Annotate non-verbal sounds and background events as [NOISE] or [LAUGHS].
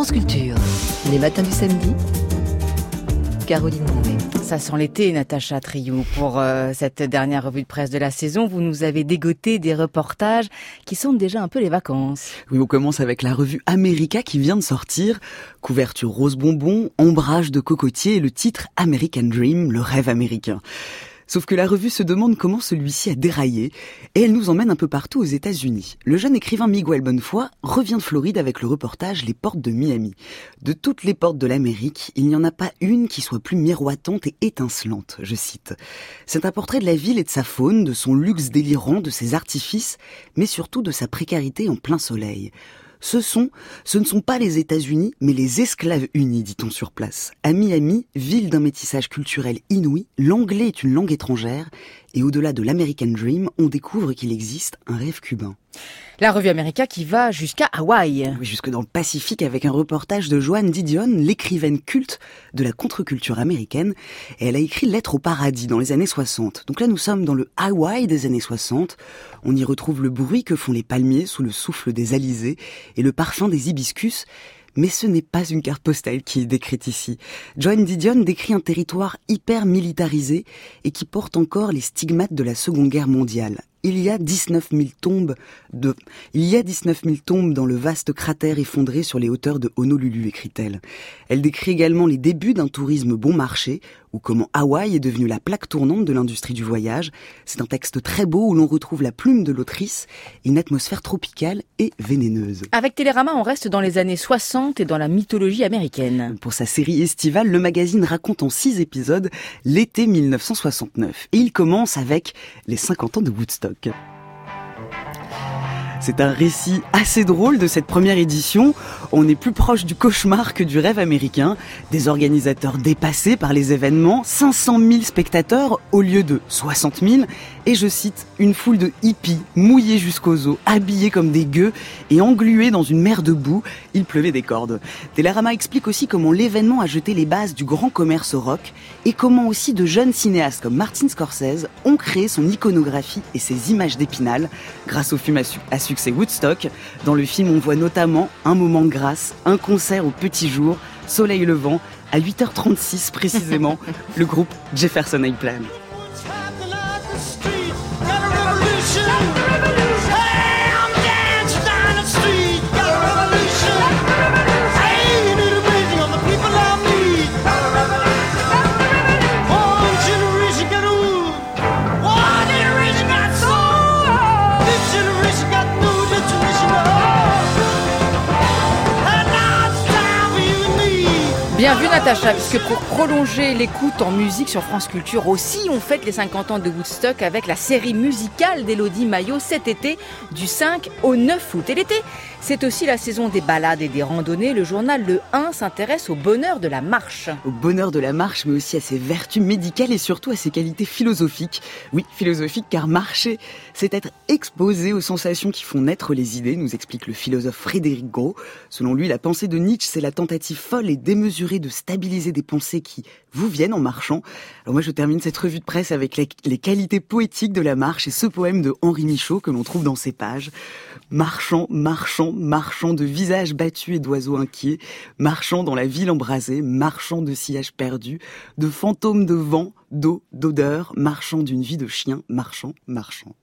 France Culture, les matins du samedi, Caroline Mourmet. Ça sent l'été, Natacha Triou. Pour euh, cette dernière revue de presse de la saison, vous nous avez dégoté des reportages qui sentent déjà un peu les vacances. Oui, on commence avec la revue America qui vient de sortir. Couverture rose bonbon, ombrage de cocotier et le titre American Dream, le rêve américain. Sauf que la revue se demande comment celui-ci a déraillé et elle nous emmène un peu partout aux États-Unis. Le jeune écrivain Miguel Bonnefoy revient de Floride avec le reportage Les portes de Miami. De toutes les portes de l'Amérique, il n'y en a pas une qui soit plus miroitante et étincelante, je cite. C'est un portrait de la ville et de sa faune, de son luxe délirant, de ses artifices, mais surtout de sa précarité en plein soleil. Ce sont, ce ne sont pas les États-Unis, mais les esclaves unis, dit-on sur place. À Miami, ville d'un métissage culturel inouï, l'anglais est une langue étrangère, et au-delà de l'American Dream, on découvre qu'il existe un rêve cubain. La revue America qui va jusqu'à Hawaï. Oui, jusque dans le Pacifique avec un reportage de Joanne Didion, l'écrivaine culte de la contre-culture américaine. Et elle a écrit Lettre au paradis dans les années 60. Donc là, nous sommes dans le Hawaï des années 60. On y retrouve le bruit que font les palmiers sous le souffle des alizés et le parfum des hibiscus. Mais ce n'est pas une carte postale qui est décrite ici. Joanne Didion décrit un territoire hyper militarisé et qui porte encore les stigmates de la Seconde Guerre mondiale il y a 19 000 tombes de, il y a 19 000 tombes dans le vaste cratère effondré sur les hauteurs de Honolulu, écrit-elle. Elle décrit également les débuts d'un tourisme bon marché, ou comment Hawaï est devenu la plaque tournante de l'industrie du voyage. C'est un texte très beau où l'on retrouve la plume de l'autrice, une atmosphère tropicale et vénéneuse. Avec Télérama, on reste dans les années 60 et dans la mythologie américaine. Pour sa série estivale, le magazine raconte en six épisodes l'été 1969. Et il commence avec les 50 ans de Woodstock. Okay. C'est un récit assez drôle de cette première édition. On est plus proche du cauchemar que du rêve américain. Des organisateurs dépassés par les événements, 500 000 spectateurs au lieu de 60 000. Et je cite, une foule de hippies mouillés jusqu'aux os, habillés comme des gueux et englués dans une mer de boue. Il pleuvait des cordes. Télérama explique aussi comment l'événement a jeté les bases du grand commerce rock et comment aussi de jeunes cinéastes comme Martin Scorsese ont créé son iconographie et ses images d'épinal grâce au film succès Woodstock. Dans le film, on voit notamment un moment de grâce, un concert au petit jour, soleil levant, à 8h36 précisément, [LAUGHS] le groupe Jefferson Airplane. Bien vu Natacha, puisque pour prolonger l'écoute en musique sur France Culture aussi, on fête les 50 ans de Woodstock avec la série musicale d'Elodie Maillot cet été du 5 au 9 août. Et l'été, c'est aussi la saison des balades et des randonnées. Le journal Le 1 s'intéresse au bonheur de la marche. Au bonheur de la marche, mais aussi à ses vertus médicales et surtout à ses qualités philosophiques. Oui, philosophiques, car marcher, c'est être exposé aux sensations qui font naître les idées, nous explique le philosophe Frédéric Gros. Selon lui, la pensée de Nietzsche, c'est la tentative folle et démesurée de stabiliser des pensées qui vous viennent en marchant. Alors moi, je termine cette revue de presse avec les, qualités poétiques de la marche et ce poème de Henri Michaud que l'on trouve dans ses pages. Marchant, marchant, marchant de visages battus et d'oiseaux inquiets, marchant dans la ville embrasée, marchant de sillage perdu, de fantômes de vent, d'eau, d'odeur, marchant d'une vie de chien, marchant, marchant.